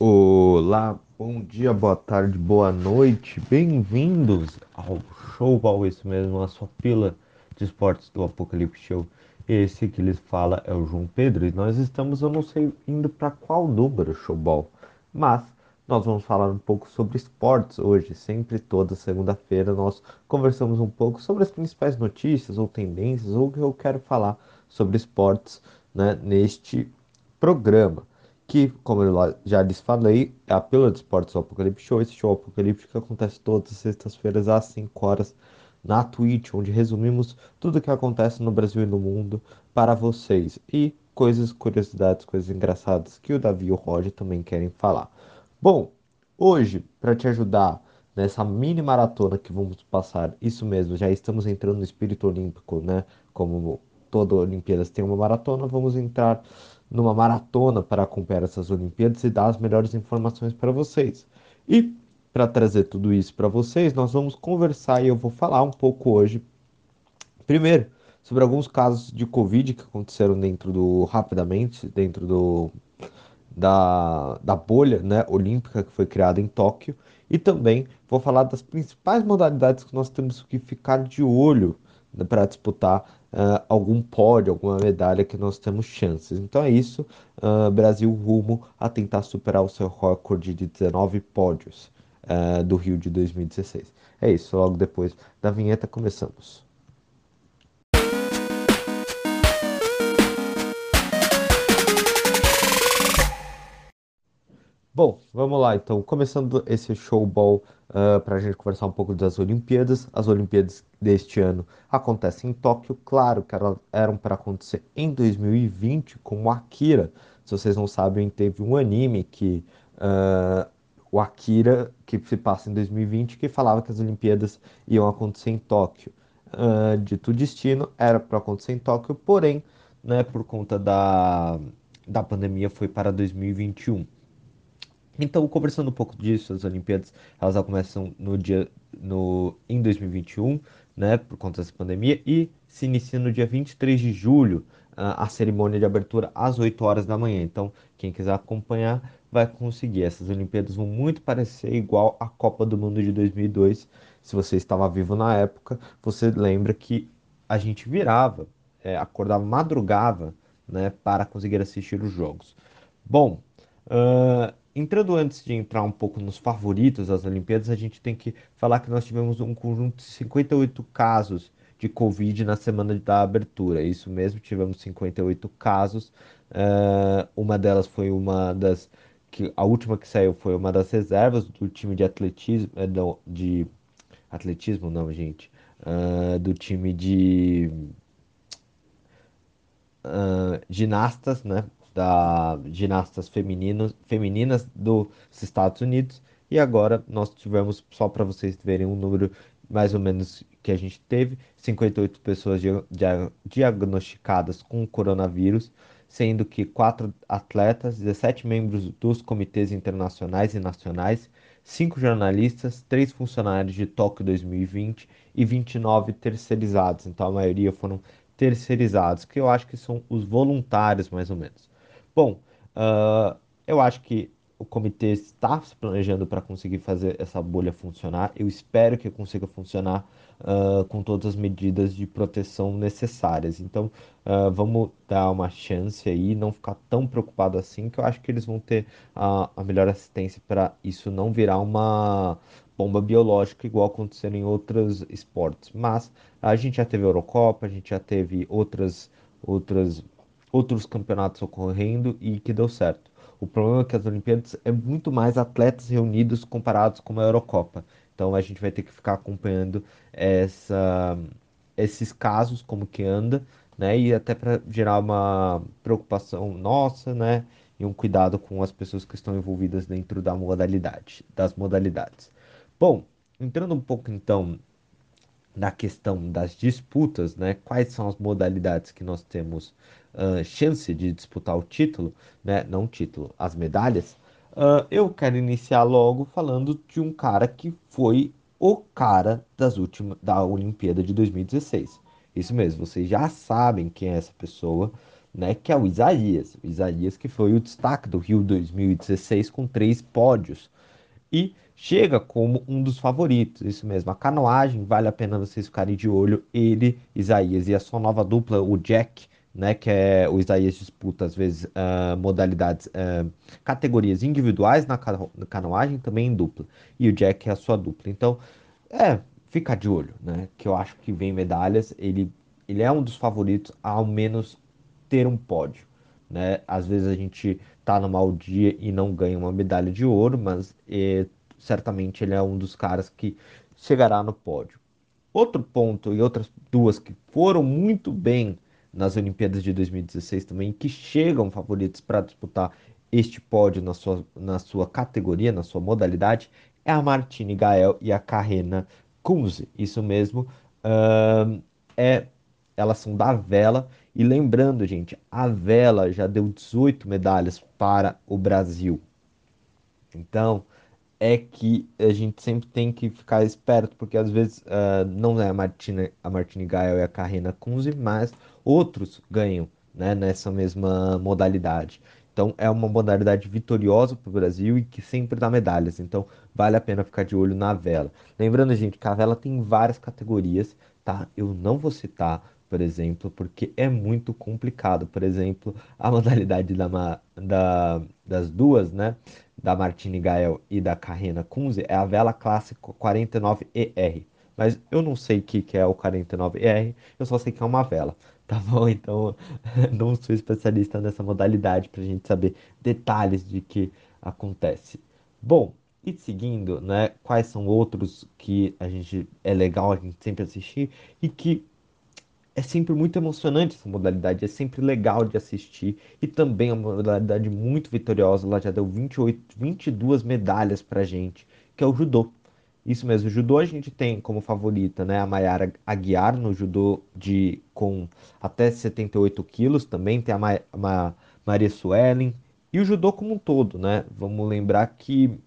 Olá, bom dia, boa tarde, boa noite, bem-vindos ao Showball, isso mesmo, a sua pila de esportes do Apocalipse Show. Esse que lhes fala é o João Pedro e nós estamos, eu não sei indo para qual número Showball, mas nós vamos falar um pouco sobre esportes hoje, sempre toda segunda-feira nós conversamos um pouco sobre as principais notícias ou tendências ou o que eu quero falar sobre esportes né, neste programa que, como eu já lhes falei, é a Pílula de Esportes do Apocalipse Show. Esse show apocalíptico acontece todas as sextas-feiras às 5 horas na Twitch, onde resumimos tudo o que acontece no Brasil e no mundo para vocês. E coisas, curiosidades, coisas engraçadas que o Davi e o Roger também querem falar. Bom, hoje, para te ajudar nessa mini maratona que vamos passar, isso mesmo, já estamos entrando no espírito olímpico, né? Como toda Olimpíadas tem uma maratona, vamos entrar numa maratona para acompanhar essas Olimpíadas e dar as melhores informações para vocês. E para trazer tudo isso para vocês, nós vamos conversar e eu vou falar um pouco hoje, primeiro, sobre alguns casos de Covid que aconteceram dentro do, rapidamente, dentro do, da, da bolha né, olímpica que foi criada em Tóquio, e também vou falar das principais modalidades que nós temos que ficar de olho né, para disputar uh, algum pódio, alguma medalha que nós temos chances. Então é isso, uh, Brasil rumo a tentar superar o seu recorde de 19 pódios uh, do Rio de 2016. É isso, logo depois da vinheta começamos. Bom, vamos lá então. Começando esse showball uh, para a gente conversar um pouco das Olimpíadas. As Olimpíadas deste ano acontecem em Tóquio. Claro que elas eram para acontecer em 2020, como Akira. Se vocês não sabem, teve um anime que. Uh, o Akira, que se passa em 2020, que falava que as Olimpíadas iam acontecer em Tóquio. Uh, dito destino, era para acontecer em Tóquio, porém, né, por conta da, da pandemia, foi para 2021. Então, conversando um pouco disso, as Olimpíadas, elas começam no dia, no, em 2021, né, por conta dessa pandemia, e se inicia no dia 23 de julho, a, a cerimônia de abertura às 8 horas da manhã. Então, quem quiser acompanhar vai conseguir. Essas Olimpíadas vão muito parecer igual à Copa do Mundo de 2002. Se você estava vivo na época, você lembra que a gente virava, é, acordava, madrugava, né, para conseguir assistir os jogos. Bom, uh, entrando antes de entrar um pouco nos favoritos das Olimpíadas, a gente tem que falar que nós tivemos um conjunto de 58 casos de Covid na semana da abertura. Isso mesmo, tivemos 58 casos. Uh, uma delas foi uma das. que A última que saiu foi uma das reservas do time de atletismo. Eh, não, de. Atletismo, não, gente. Uh, do time de. Uh, ginastas, né? Da ginastas femininos, femininas dos Estados Unidos. E agora nós tivemos, só para vocês verem um número mais ou menos que a gente teve, 58 pessoas diagnosticadas com coronavírus, sendo que quatro atletas, 17 membros dos comitês internacionais e nacionais, cinco jornalistas, três funcionários de Tóquio 2020 e 29 terceirizados. Então a maioria foram terceirizados, que eu acho que são os voluntários mais ou menos. Bom, uh, eu acho que o comitê está se planejando para conseguir fazer essa bolha funcionar. Eu espero que consiga funcionar uh, com todas as medidas de proteção necessárias. Então, uh, vamos dar uma chance aí, não ficar tão preocupado assim, que eu acho que eles vão ter a, a melhor assistência para isso não virar uma bomba biológica igual aconteceu em outros esportes. Mas a gente já teve a Eurocopa, a gente já teve outras outras outros campeonatos ocorrendo e que deu certo. O problema é que as Olimpíadas é muito mais atletas reunidos comparados com a Eurocopa. Então a gente vai ter que ficar acompanhando essa, esses casos, como que anda, né? E até para gerar uma preocupação nossa, né? E um cuidado com as pessoas que estão envolvidas dentro da modalidade, das modalidades. Bom, entrando um pouco então na questão das disputas, né? Quais são as modalidades que nós temos uh, chance de disputar o título, né? Não título, as medalhas. Uh, eu quero iniciar logo falando de um cara que foi o cara das últimas da Olimpíada de 2016. Isso mesmo, vocês já sabem quem é essa pessoa, né? Que é o Isaías. O Isaías que foi o destaque do Rio 2016 com três pódios. E chega como um dos favoritos, isso mesmo. A canoagem, vale a pena vocês ficarem de olho. Ele, Isaías e a sua nova dupla, o Jack, né? Que é o Isaías disputa às vezes uh, modalidades, uh, categorias individuais na, canoagem, também em dupla. E o Jack é a sua dupla. Então, é, fica de olho, né? Que eu acho que vem medalhas. Ele, ele é um dos favoritos, ao menos ter um pódio, né? Às vezes a gente tá no mau dia e não ganha uma medalha de ouro, mas é, certamente ele é um dos caras que chegará no pódio. Outro ponto e outras duas que foram muito bem nas Olimpíadas de 2016 também, que chegam favoritos para disputar este pódio na sua, na sua categoria, na sua modalidade, é a Martine Gael e a Carrena Kunze. Isso mesmo, uh, é, elas são da vela. E lembrando, gente, a vela já deu 18 medalhas para o Brasil. Então, é que a gente sempre tem que ficar esperto, porque às vezes uh, não é a Martina, a Martine Gael e a Carrena Kunze, mas outros ganham né, nessa mesma modalidade. Então é uma modalidade vitoriosa para o Brasil e que sempre dá medalhas. Então vale a pena ficar de olho na vela. Lembrando, gente, que a vela tem várias categorias, tá? Eu não vou citar, por exemplo, porque é muito complicado. Por exemplo, a modalidade da, da, das duas, né? Da Martine Gael e da Carrena Kunze é a vela clássico 49ER. Mas eu não sei o que, que é o 49ER, eu só sei que é uma vela. Tá bom? Então, não sou especialista nessa modalidade para a gente saber detalhes de que acontece. Bom, e seguindo, né? Quais são outros que a gente é legal a gente sempre assistir e que é sempre muito emocionante essa modalidade, é sempre legal de assistir e também é uma modalidade muito vitoriosa. Ela já deu 28, 22 medalhas pra gente, que é o judô. Isso mesmo, o judô a gente tem como favorita, né, a Mayara Aguiar no judô de com até 78 quilos, também tem a, Ma, a Maria Suelen e o judô como um todo, né? Vamos lembrar que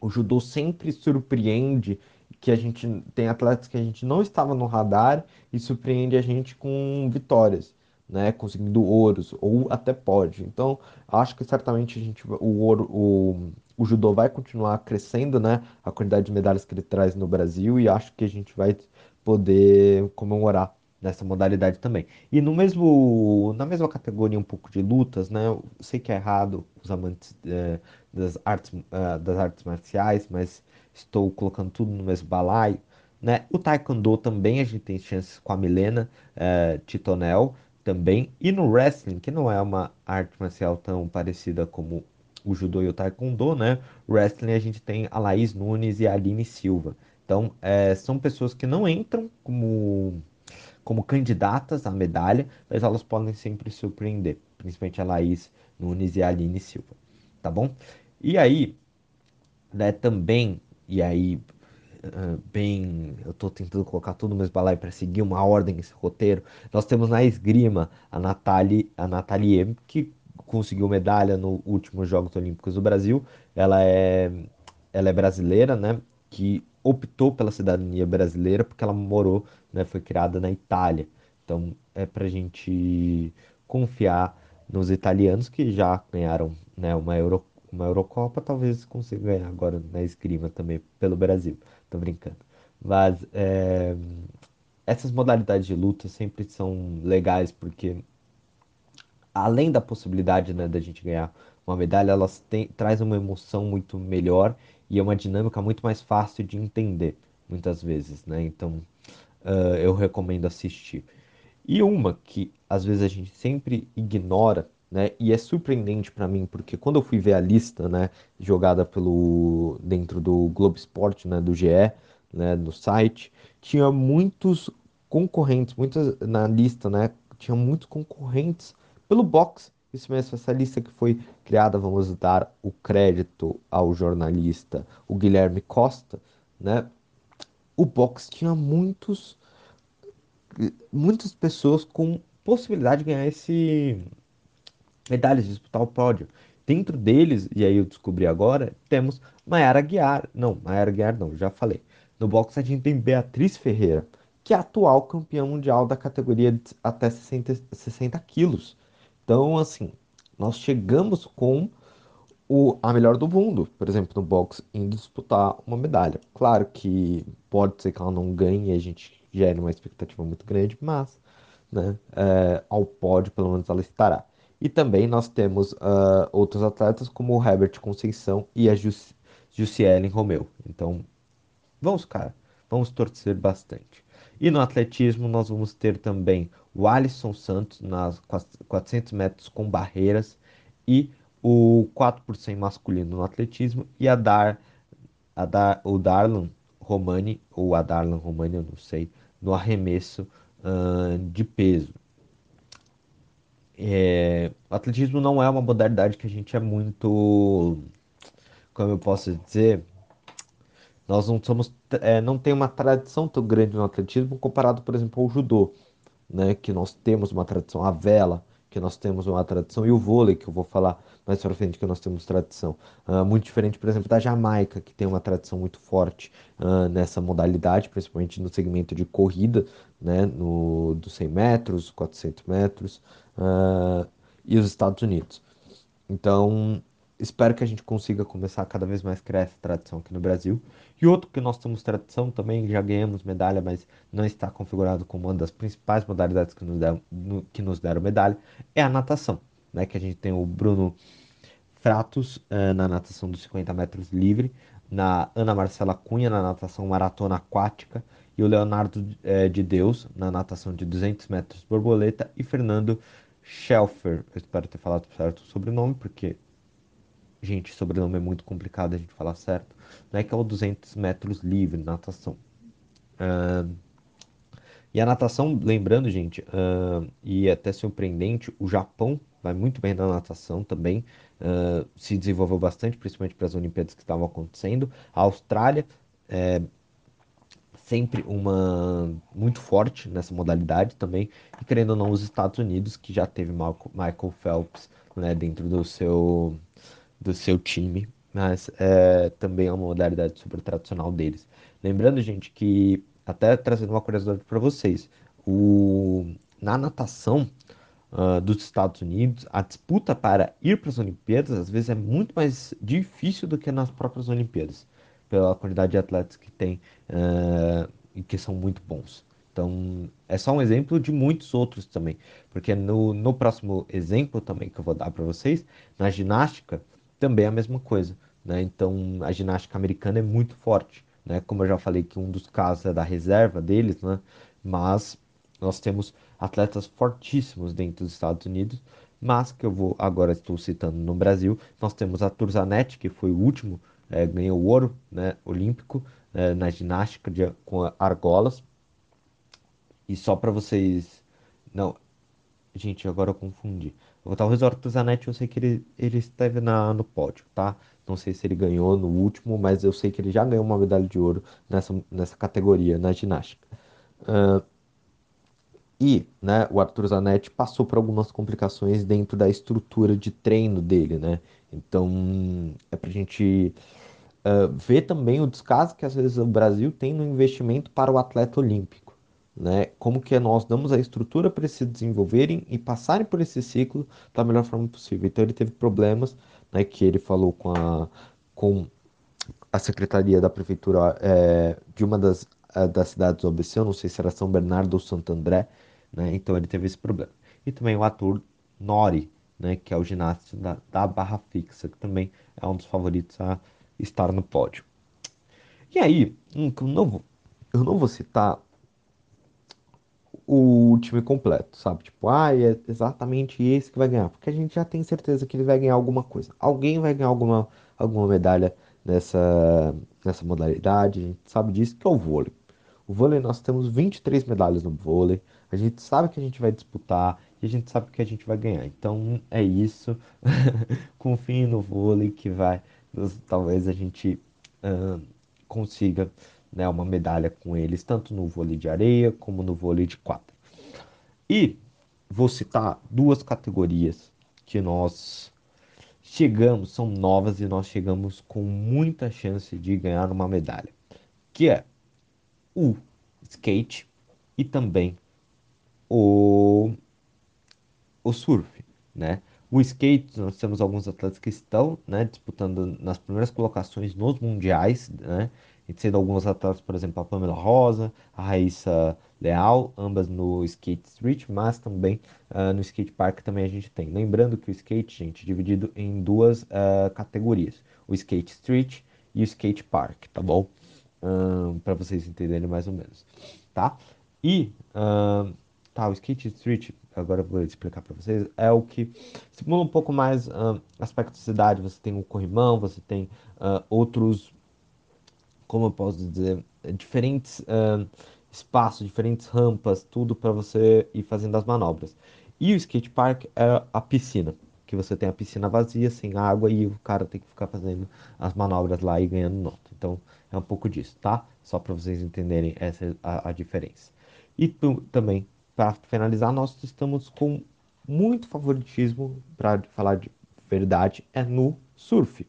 o judô sempre surpreende que a gente tem atletas que a gente não estava no radar e surpreende a gente com vitórias, né, conseguindo ouros ou até pode. Então, acho que certamente a gente o ouro, o, o judô vai continuar crescendo, né, a quantidade de medalhas que ele traz no Brasil e acho que a gente vai poder comemorar nessa modalidade também. E no mesmo, na mesma categoria um pouco de lutas, né? Eu sei que é errado os amantes é, das, artes, uh, das artes marciais, mas estou colocando tudo no mesmo balaio. Né? O Taekwondo também a gente tem chances com a Milena uh, Titonel também. E no wrestling, que não é uma arte marcial tão parecida como o judô e o taekwondo, né? Wrestling a gente tem a Laís Nunes e a Aline Silva. Então, é, são pessoas que não entram como como candidatas à medalha, mas elas podem sempre surpreender, principalmente a Laís Nunes e a Aline Silva, tá bom? E aí, né, também, e aí, uh, bem, eu tô tentando colocar tudo no mesmo balaio para seguir uma ordem esse roteiro, nós temos na esgrima a Nathalie, a Nathalie que conseguiu medalha no último Jogos Olímpicos do Brasil, ela é, ela é brasileira, né, que optou pela cidadania brasileira porque ela morou, né, foi criada na Itália. Então é para gente confiar nos italianos que já ganharam né, uma, Euro, uma Eurocopa, talvez consigam ganhar agora na esgrima também pelo Brasil. Tô brincando. Mas é, essas modalidades de luta sempre são legais porque além da possibilidade né, da gente ganhar uma medalha, elas trazem uma emoção muito melhor e é uma dinâmica muito mais fácil de entender, muitas vezes, né? Então, uh, eu recomendo assistir. E uma que às vezes a gente sempre ignora, né? E é surpreendente para mim, porque quando eu fui ver a lista, né, jogada pelo dentro do Globo Esporte, né, do GE, né, no site, tinha muitos concorrentes, muitas na lista, né, tinha muitos concorrentes pelo boxe isso mesmo, essa lista que foi criada, vamos dar o crédito ao jornalista, o Guilherme Costa, né? O box tinha muitos, muitas pessoas com possibilidade de ganhar esse medalhas, disputar o pódio. Dentro deles, e aí eu descobri agora, temos Mayara Guiar. Não, Mayara Guiar não, já falei. No box a gente tem Beatriz Ferreira, que é atual campeã mundial da categoria até 60, 60 quilos Então, assim, nós chegamos com o, a melhor do mundo, por exemplo, no boxe, indo disputar uma medalha. Claro que pode ser que ela não ganhe a gente gere uma expectativa muito grande, mas né, é, ao pódio pelo menos ela estará. E também nós temos uh, outros atletas como o Herbert Conceição e a Jus Romeu. Então, vamos, cara, vamos torcer bastante. E no atletismo nós vamos ter também o Alisson Santos nas 400 metros com barreiras e o 4 por 100 masculino no atletismo e a Dar, a Dar o Darlan Romani ou a Darlan Romani, eu não sei, no arremesso uh, de peso. É, o atletismo não é uma modalidade que a gente é muito, como eu posso dizer, nós não somos, é, não tem uma tradição tão grande no atletismo comparado, por exemplo, ao judô, né, que nós temos uma tradição, a vela, que nós temos uma tradição, e o vôlei, que eu vou falar mais para frente, que nós temos tradição. Uh, muito diferente, por exemplo, da Jamaica, que tem uma tradição muito forte uh, nessa modalidade, principalmente no segmento de corrida, né, no, dos 100 metros, 400 metros, uh, e os Estados Unidos. Então, espero que a gente consiga começar a cada vez mais criar essa tradição aqui no Brasil. E outro que nós temos tradição também, já ganhamos medalha, mas não está configurado como uma das principais modalidades que nos deram, que nos deram medalha, é a natação. Né, que a gente tem o Bruno Fratos uh, na natação dos 50 metros livre, na Ana Marcela Cunha na natação maratona aquática e o Leonardo eh, de Deus na natação de 200 metros borboleta e Fernando Schelfer, eu espero ter falado certo o sobrenome, porque, gente, sobrenome é muito complicado a gente falar certo, né? Que é o 200 metros livre, natação. Uh, e a natação, lembrando, gente, uh, e é até surpreendente, o Japão vai muito bem na natação também, uh, se desenvolveu bastante, principalmente para as Olimpíadas que estavam acontecendo. A Austrália é sempre uma muito forte nessa modalidade também, e querendo ou não, os Estados Unidos, que já teve Michael Phelps né, dentro do seu, do seu time, mas é, também é uma modalidade super tradicional deles. Lembrando, gente, que até trazendo uma curiosidade para vocês, o, na natação uh, dos Estados Unidos, a disputa para ir para as Olimpíadas às vezes é muito mais difícil do que nas próprias Olimpíadas pela quantidade de atletas que tem uh, e que são muito bons. Então, é só um exemplo de muitos outros também, porque no, no próximo exemplo também que eu vou dar para vocês, na ginástica, também é a mesma coisa. Né? Então, a ginástica americana é muito forte. Né? Como eu já falei que um dos casos é da reserva deles, né? mas nós temos atletas fortíssimos dentro dos Estados Unidos, mas que eu vou agora estou citando no Brasil, nós temos a Turzanetti, que foi o último é, ganhou ouro né, olímpico é, na ginástica de, com argolas. E só para vocês. Não, gente, agora eu confundi. Talvez o Arthur Zanetti, eu sei que ele, ele esteve na, no pódio, tá? Não sei se ele ganhou no último, mas eu sei que ele já ganhou uma medalha de ouro nessa, nessa categoria, na ginástica. E né, o Arthur Zanetti passou por algumas complicações dentro da estrutura de treino dele, né? Então é pra gente uh, ver também o descaso que às vezes o Brasil tem no investimento para o atleta olímpico. Né? Como que nós damos a estrutura para eles se desenvolverem e passarem por esse ciclo da melhor forma possível. Então ele teve problemas, né, que ele falou com a, com a secretaria da prefeitura é, de uma das, é, das cidades do ABC, eu não sei se era São Bernardo ou Santo André, né? Então ele teve esse problema. E também o ator Nori, né, que é o ginasta da, da barra fixa, que também é um dos favoritos a estar no pódio. E aí, eu não vou, eu não vou citar o time completo, sabe? Tipo, ah, é exatamente esse que vai ganhar, porque a gente já tem certeza que ele vai ganhar alguma coisa. Alguém vai ganhar alguma, alguma medalha nessa, nessa modalidade, a gente sabe disso, que é o vôlei. O vôlei, nós temos 23 medalhas no vôlei, a gente sabe que a gente vai disputar e a gente sabe que a gente vai ganhar. Então é isso. Confie no vôlei que vai talvez a gente uh, consiga né, uma medalha com eles, tanto no vôlei de areia como no vôlei de quadra. E vou citar duas categorias que nós chegamos, são novas e nós chegamos com muita chance de ganhar uma medalha, que é o skate e também o, o surf. né? O skate, nós temos alguns atletas que estão, né, disputando nas primeiras colocações nos mundiais, né? sendo alguns atletas, por exemplo, a Pamela Rosa, a Raíssa Leal, ambas no skate street, mas também uh, no skate park também a gente tem. Lembrando que o skate, gente, é dividido em duas uh, categorias: o skate street e o skate park, tá bom? Um, para vocês entenderem mais ou menos, tá? E um, tá, o skate street, agora eu vou explicar para vocês, é o que simula um pouco mais um, aspecto de cidade. Você tem o corrimão, você tem uh, outros como eu posso dizer, diferentes uh, espaços, diferentes rampas, tudo para você ir fazendo as manobras. E o skate park é a piscina, que você tem a piscina vazia, sem água, e o cara tem que ficar fazendo as manobras lá e ganhando nota. Então é um pouco disso, tá? Só para vocês entenderem essa a, a diferença. E também, para finalizar, nós estamos com muito favoritismo, para falar de verdade, é no surf.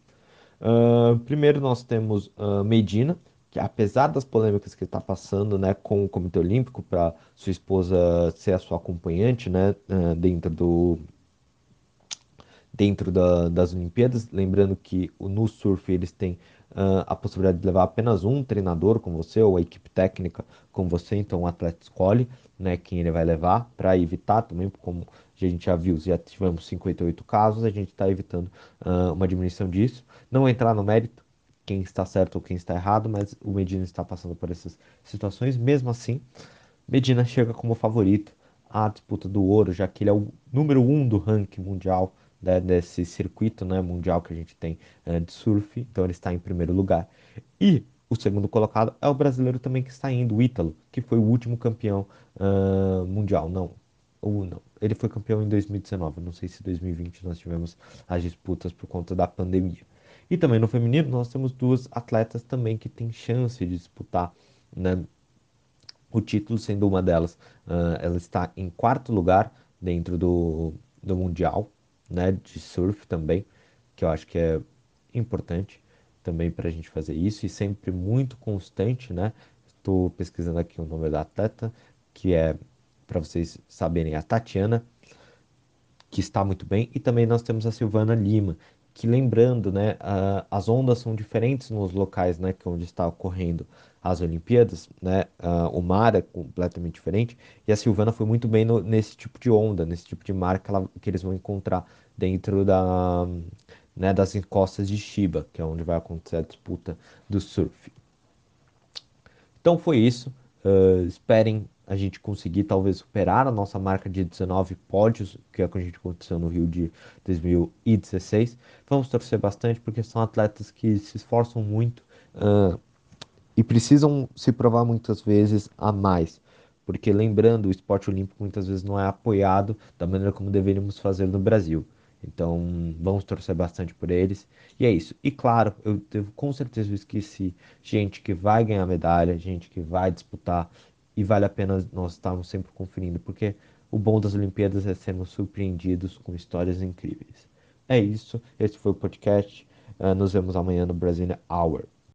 Uh, primeiro nós temos uh, Medina, que apesar das polêmicas que está passando, né, com o Comitê Olímpico para sua esposa ser a sua acompanhante, né, uh, dentro do dentro da, das Olimpíadas, lembrando que no surf eles têm uh, a possibilidade de levar apenas um treinador com você ou a equipe técnica com você, então o atleta escolhe, né, quem ele vai levar para evitar também, como a gente já viu, já tivemos 58 casos, a gente está evitando uh, uma diminuição disso. Não entrar no mérito, quem está certo ou quem está errado, mas o Medina está passando por essas situações. Mesmo assim, Medina chega como favorito à disputa do ouro, já que ele é o número um do ranking mundial né, desse circuito né, mundial que a gente tem uh, de surf, então ele está em primeiro lugar. E o segundo colocado é o brasileiro também que está indo, o Ítalo, que foi o último campeão uh, mundial. Não, ou não. Ele foi campeão em 2019. Não sei se 2020 nós tivemos as disputas por conta da pandemia. E também no feminino nós temos duas atletas também que têm chance de disputar né, o título, sendo uma delas, uh, ela está em quarto lugar dentro do, do Mundial né, de surf também, que eu acho que é importante também para a gente fazer isso e sempre muito constante, né? Estou pesquisando aqui o nome da atleta, que é para vocês saberem a Tatiana, que está muito bem, e também nós temos a Silvana Lima, que lembrando, né, as ondas são diferentes nos locais, né, que é onde está ocorrendo as Olimpíadas, né, o mar é completamente diferente, e a Silvana foi muito bem no, nesse tipo de onda, nesse tipo de mar que, ela, que eles vão encontrar dentro da, né, das encostas de Shiba, que é onde vai acontecer a disputa do surf. Então foi isso, uh, esperem a gente conseguir talvez superar a nossa marca de 19 pódios, que é o que a gente aconteceu no Rio de 2016. Vamos torcer bastante, porque são atletas que se esforçam muito uh, e precisam se provar muitas vezes a mais. Porque lembrando, o esporte olímpico muitas vezes não é apoiado da maneira como deveríamos fazer no Brasil. Então, vamos torcer bastante por eles. E é isso. E claro, eu, eu com certeza esqueci gente que vai ganhar medalha, gente que vai disputar e vale a pena nós estarmos sempre conferindo, porque o bom das Olimpíadas é sermos surpreendidos com histórias incríveis. É isso, esse foi o podcast. Uh, nos vemos amanhã no Brasília Hour.